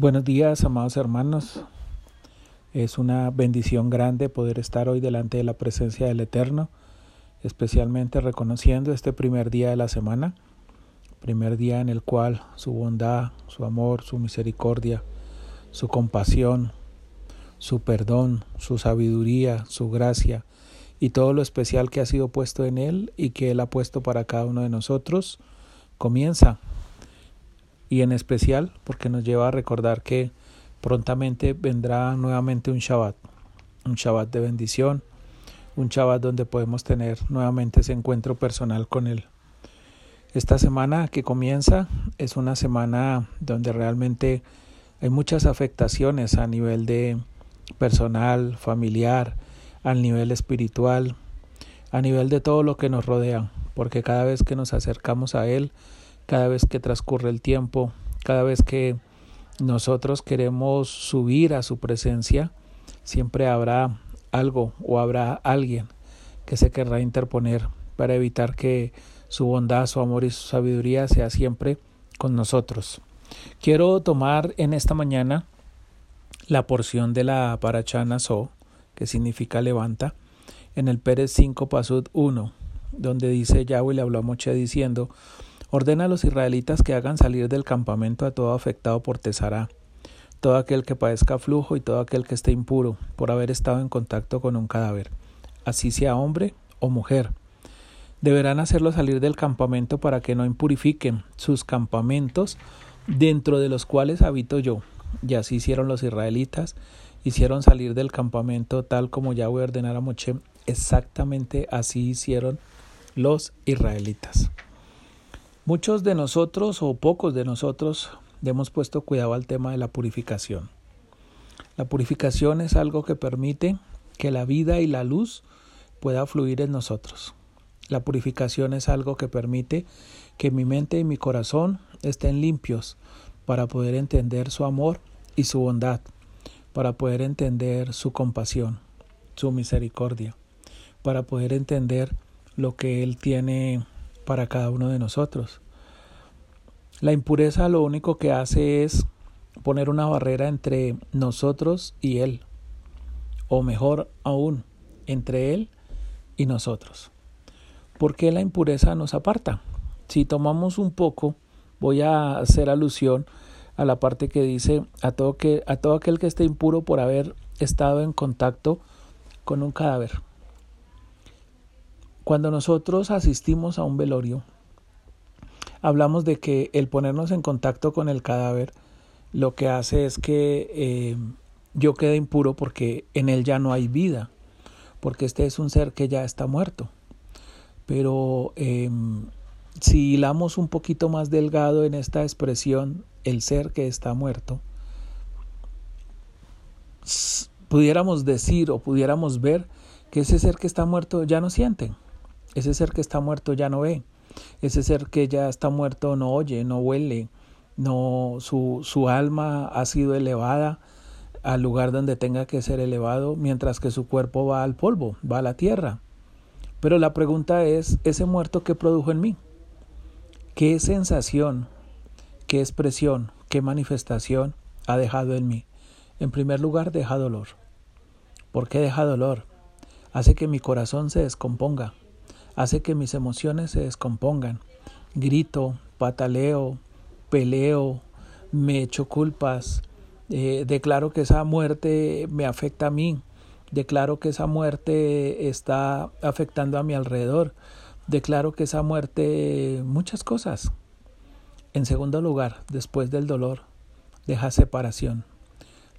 Buenos días, amados hermanos. Es una bendición grande poder estar hoy delante de la presencia del Eterno, especialmente reconociendo este primer día de la semana, primer día en el cual su bondad, su amor, su misericordia, su compasión, su perdón, su sabiduría, su gracia y todo lo especial que ha sido puesto en Él y que Él ha puesto para cada uno de nosotros, comienza y en especial porque nos lleva a recordar que prontamente vendrá nuevamente un Shabbat, un Shabbat de bendición, un Shabbat donde podemos tener nuevamente ese encuentro personal con Él. Esta semana que comienza es una semana donde realmente hay muchas afectaciones a nivel de personal, familiar, al nivel espiritual, a nivel de todo lo que nos rodea, porque cada vez que nos acercamos a Él, cada vez que transcurre el tiempo, cada vez que nosotros queremos subir a su presencia, siempre habrá algo o habrá alguien que se querrá interponer para evitar que su bondad, su amor y su sabiduría sea siempre con nosotros. Quiero tomar en esta mañana la porción de la Parachana So, que significa levanta, en el Pérez 5 Pasud 1, donde dice Yahweh le habló a Moche diciendo Ordena a los israelitas que hagan salir del campamento a todo afectado por Tesará, todo aquel que padezca flujo y todo aquel que esté impuro por haber estado en contacto con un cadáver, así sea hombre o mujer. Deberán hacerlo salir del campamento para que no impurifiquen sus campamentos dentro de los cuales habito yo. Y así hicieron los israelitas, hicieron salir del campamento tal como Yahweh ordenara a Moche, exactamente así hicieron los israelitas. Muchos de nosotros o pocos de nosotros hemos puesto cuidado al tema de la purificación. La purificación es algo que permite que la vida y la luz pueda fluir en nosotros. La purificación es algo que permite que mi mente y mi corazón estén limpios para poder entender su amor y su bondad, para poder entender su compasión, su misericordia, para poder entender lo que Él tiene para cada uno de nosotros. La impureza lo único que hace es poner una barrera entre nosotros y Él, o mejor aún, entre Él y nosotros. ¿Por qué la impureza nos aparta? Si tomamos un poco, voy a hacer alusión a la parte que dice a todo, que, a todo aquel que esté impuro por haber estado en contacto con un cadáver. Cuando nosotros asistimos a un velorio, hablamos de que el ponernos en contacto con el cadáver lo que hace es que eh, yo quede impuro porque en él ya no hay vida, porque este es un ser que ya está muerto. Pero em, si hilamos un poquito más delgado en esta expresión, el ser que está muerto, pudiéramos decir o pudiéramos ver que ese ser que está muerto ya no siente ese ser que está muerto ya no ve. Ese ser que ya está muerto no oye, no huele, no su, su alma ha sido elevada al lugar donde tenga que ser elevado, mientras que su cuerpo va al polvo, va a la tierra. Pero la pregunta es, ¿ese muerto qué produjo en mí? ¿Qué sensación, qué expresión, qué manifestación ha dejado en mí? En primer lugar, deja dolor. ¿Por qué deja dolor? Hace que mi corazón se descomponga, hace que mis emociones se descompongan. Grito, pataleo, peleo, me echo culpas, eh, declaro que esa muerte me afecta a mí, declaro que esa muerte está afectando a mi alrededor, declaro que esa muerte muchas cosas. En segundo lugar, después del dolor, deja separación.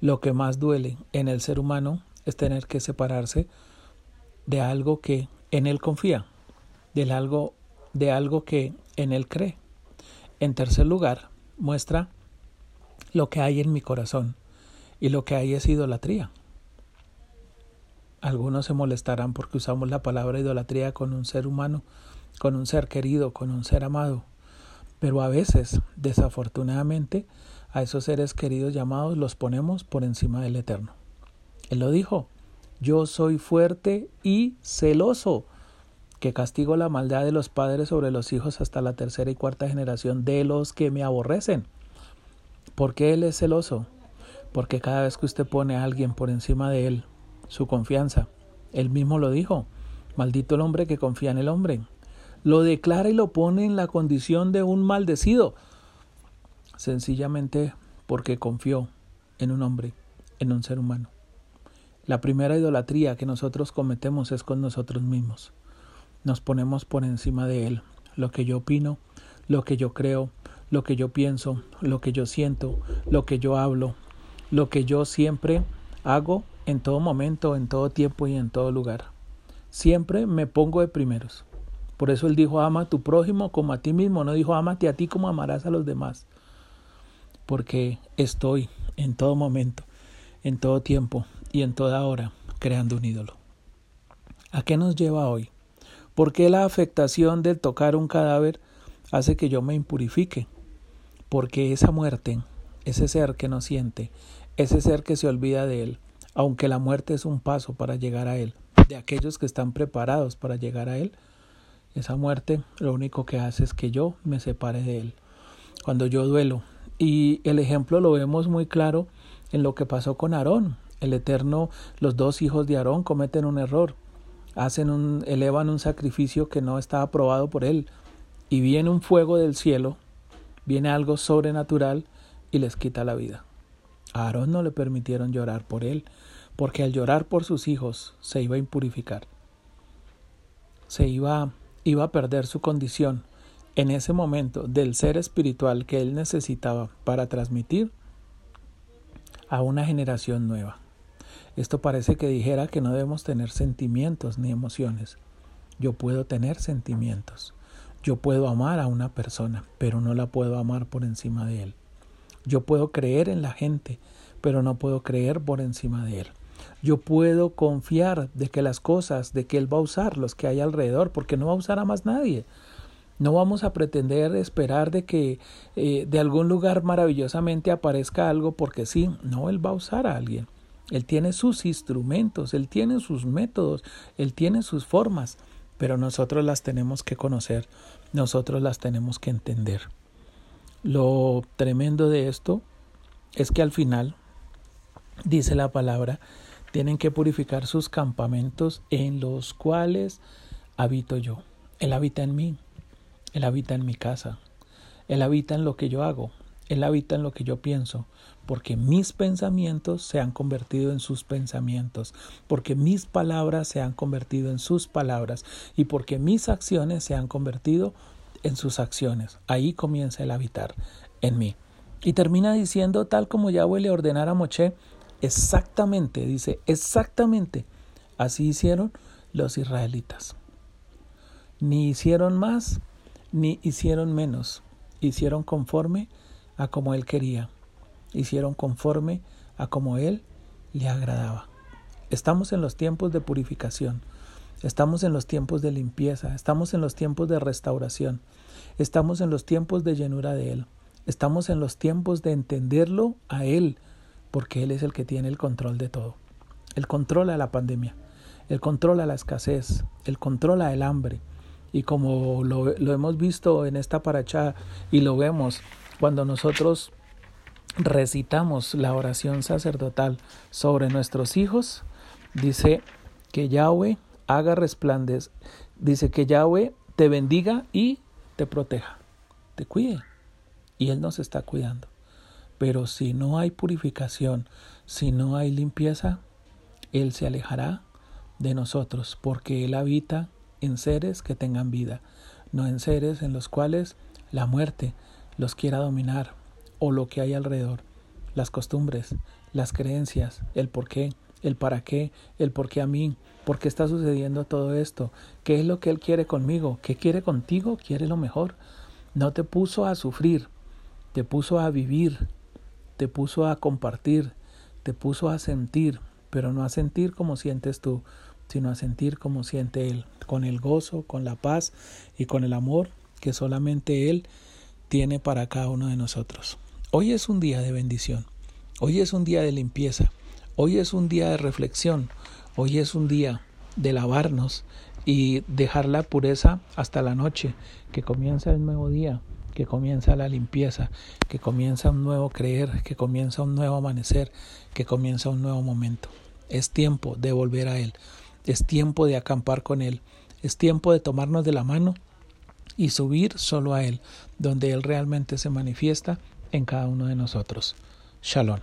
Lo que más duele en el ser humano es tener que separarse de algo que en él confía de algo, de algo que en él cree. En tercer lugar, muestra lo que hay en mi corazón y lo que hay es idolatría. Algunos se molestarán porque usamos la palabra idolatría con un ser humano, con un ser querido, con un ser amado. Pero a veces, desafortunadamente, a esos seres queridos llamados los ponemos por encima del Eterno. Él lo dijo, yo soy fuerte y celoso que castigo la maldad de los padres sobre los hijos hasta la tercera y cuarta generación de los que me aborrecen. ¿Por qué Él es celoso? Porque cada vez que usted pone a alguien por encima de Él, su confianza, Él mismo lo dijo, maldito el hombre que confía en el hombre. Lo declara y lo pone en la condición de un maldecido, sencillamente porque confió en un hombre, en un ser humano. La primera idolatría que nosotros cometemos es con nosotros mismos. Nos ponemos por encima de Él, lo que yo opino, lo que yo creo, lo que yo pienso, lo que yo siento, lo que yo hablo, lo que yo siempre hago en todo momento, en todo tiempo y en todo lugar. Siempre me pongo de primeros. Por eso él dijo, ama a tu prójimo como a ti mismo, no dijo, amate a ti como amarás a los demás. Porque estoy en todo momento, en todo tiempo y en toda hora creando un ídolo. ¿A qué nos lleva hoy? ¿Por qué la afectación del tocar un cadáver hace que yo me impurifique? Porque esa muerte, ese ser que no siente, ese ser que se olvida de él, aunque la muerte es un paso para llegar a él, de aquellos que están preparados para llegar a él, esa muerte lo único que hace es que yo me separe de él. Cuando yo duelo. Y el ejemplo lo vemos muy claro en lo que pasó con Aarón. El Eterno, los dos hijos de Aarón cometen un error. Hacen un, elevan un sacrificio que no está aprobado por él. Y viene un fuego del cielo, viene algo sobrenatural y les quita la vida. A Aarón no le permitieron llorar por él, porque al llorar por sus hijos se iba a impurificar. Se iba iba a perder su condición en ese momento del ser espiritual que él necesitaba para transmitir a una generación nueva. Esto parece que dijera que no debemos tener sentimientos ni emociones. Yo puedo tener sentimientos. Yo puedo amar a una persona, pero no la puedo amar por encima de él. Yo puedo creer en la gente, pero no puedo creer por encima de él yo puedo confiar de que las cosas, de que Él va a usar los que hay alrededor, porque no va a usar a más nadie. No vamos a pretender esperar de que eh, de algún lugar maravillosamente aparezca algo porque sí, no, Él va a usar a alguien. Él tiene sus instrumentos, Él tiene sus métodos, Él tiene sus formas, pero nosotros las tenemos que conocer, nosotros las tenemos que entender. Lo tremendo de esto es que al final, dice la palabra, tienen que purificar sus campamentos en los cuales habito yo. Él habita en mí, Él habita en mi casa, Él habita en lo que yo hago, Él habita en lo que yo pienso, porque mis pensamientos se han convertido en sus pensamientos, porque mis palabras se han convertido en sus palabras y porque mis acciones se han convertido en sus acciones. Ahí comienza el habitar en mí. Y termina diciendo, tal como Yahweh le ordenara a Moche, Exactamente, dice, exactamente. Así hicieron los israelitas. Ni hicieron más, ni hicieron menos. Hicieron conforme a como él quería. Hicieron conforme a como él le agradaba. Estamos en los tiempos de purificación. Estamos en los tiempos de limpieza. Estamos en los tiempos de restauración. Estamos en los tiempos de llenura de Él. Estamos en los tiempos de entenderlo a Él porque Él es el que tiene el control de todo. Él controla la pandemia, Él controla la escasez, Él controla el hambre. Y como lo, hemos visto en esta paracha y lo vemos cuando nosotros recitamos la oración sacerdotal sobre nuestros hijos, dice que Yahweh haga resplandecer, dice que Yahweh te bendiga y te proteja, te cuide. Y Él nos está cuidando. Pero si no hay purificación, si no hay limpieza, Él se alejará de nosotros, porque Él habita en seres que tengan vida, no en seres en los cuales la muerte los quiera dominar, o lo que hay alrededor, las costumbres, las creencias, el por qué, el para qué, el por qué a mí, por qué está sucediendo todo esto, qué es lo que Él quiere conmigo, qué quiere contigo, quiere lo mejor. No te puso a sufrir, te puso a vivir, te puso a compartir, te puso a sentir, pero no a sentir como sientes tú, sino a sentir como siente Él, con el gozo, con la paz y con el amor que solamente Él tiene para cada uno de nosotros. Hoy es un día de bendición, hoy es un día de limpieza, hoy es un día de reflexión, hoy es un día de lavarnos y dejar la pureza hasta la noche, que comienza el nuevo día, que comienza la limpieza, que comienza un nuevo creer, que comienza un nuevo amanecer, que comienza un nuevo momento. Es tiempo de volver a Él, es tiempo de acampar con Él, es tiempo de tomarnos de la mano y subir solo a Él, donde Él realmente se manifiesta en cada uno de nosotros. Shalom.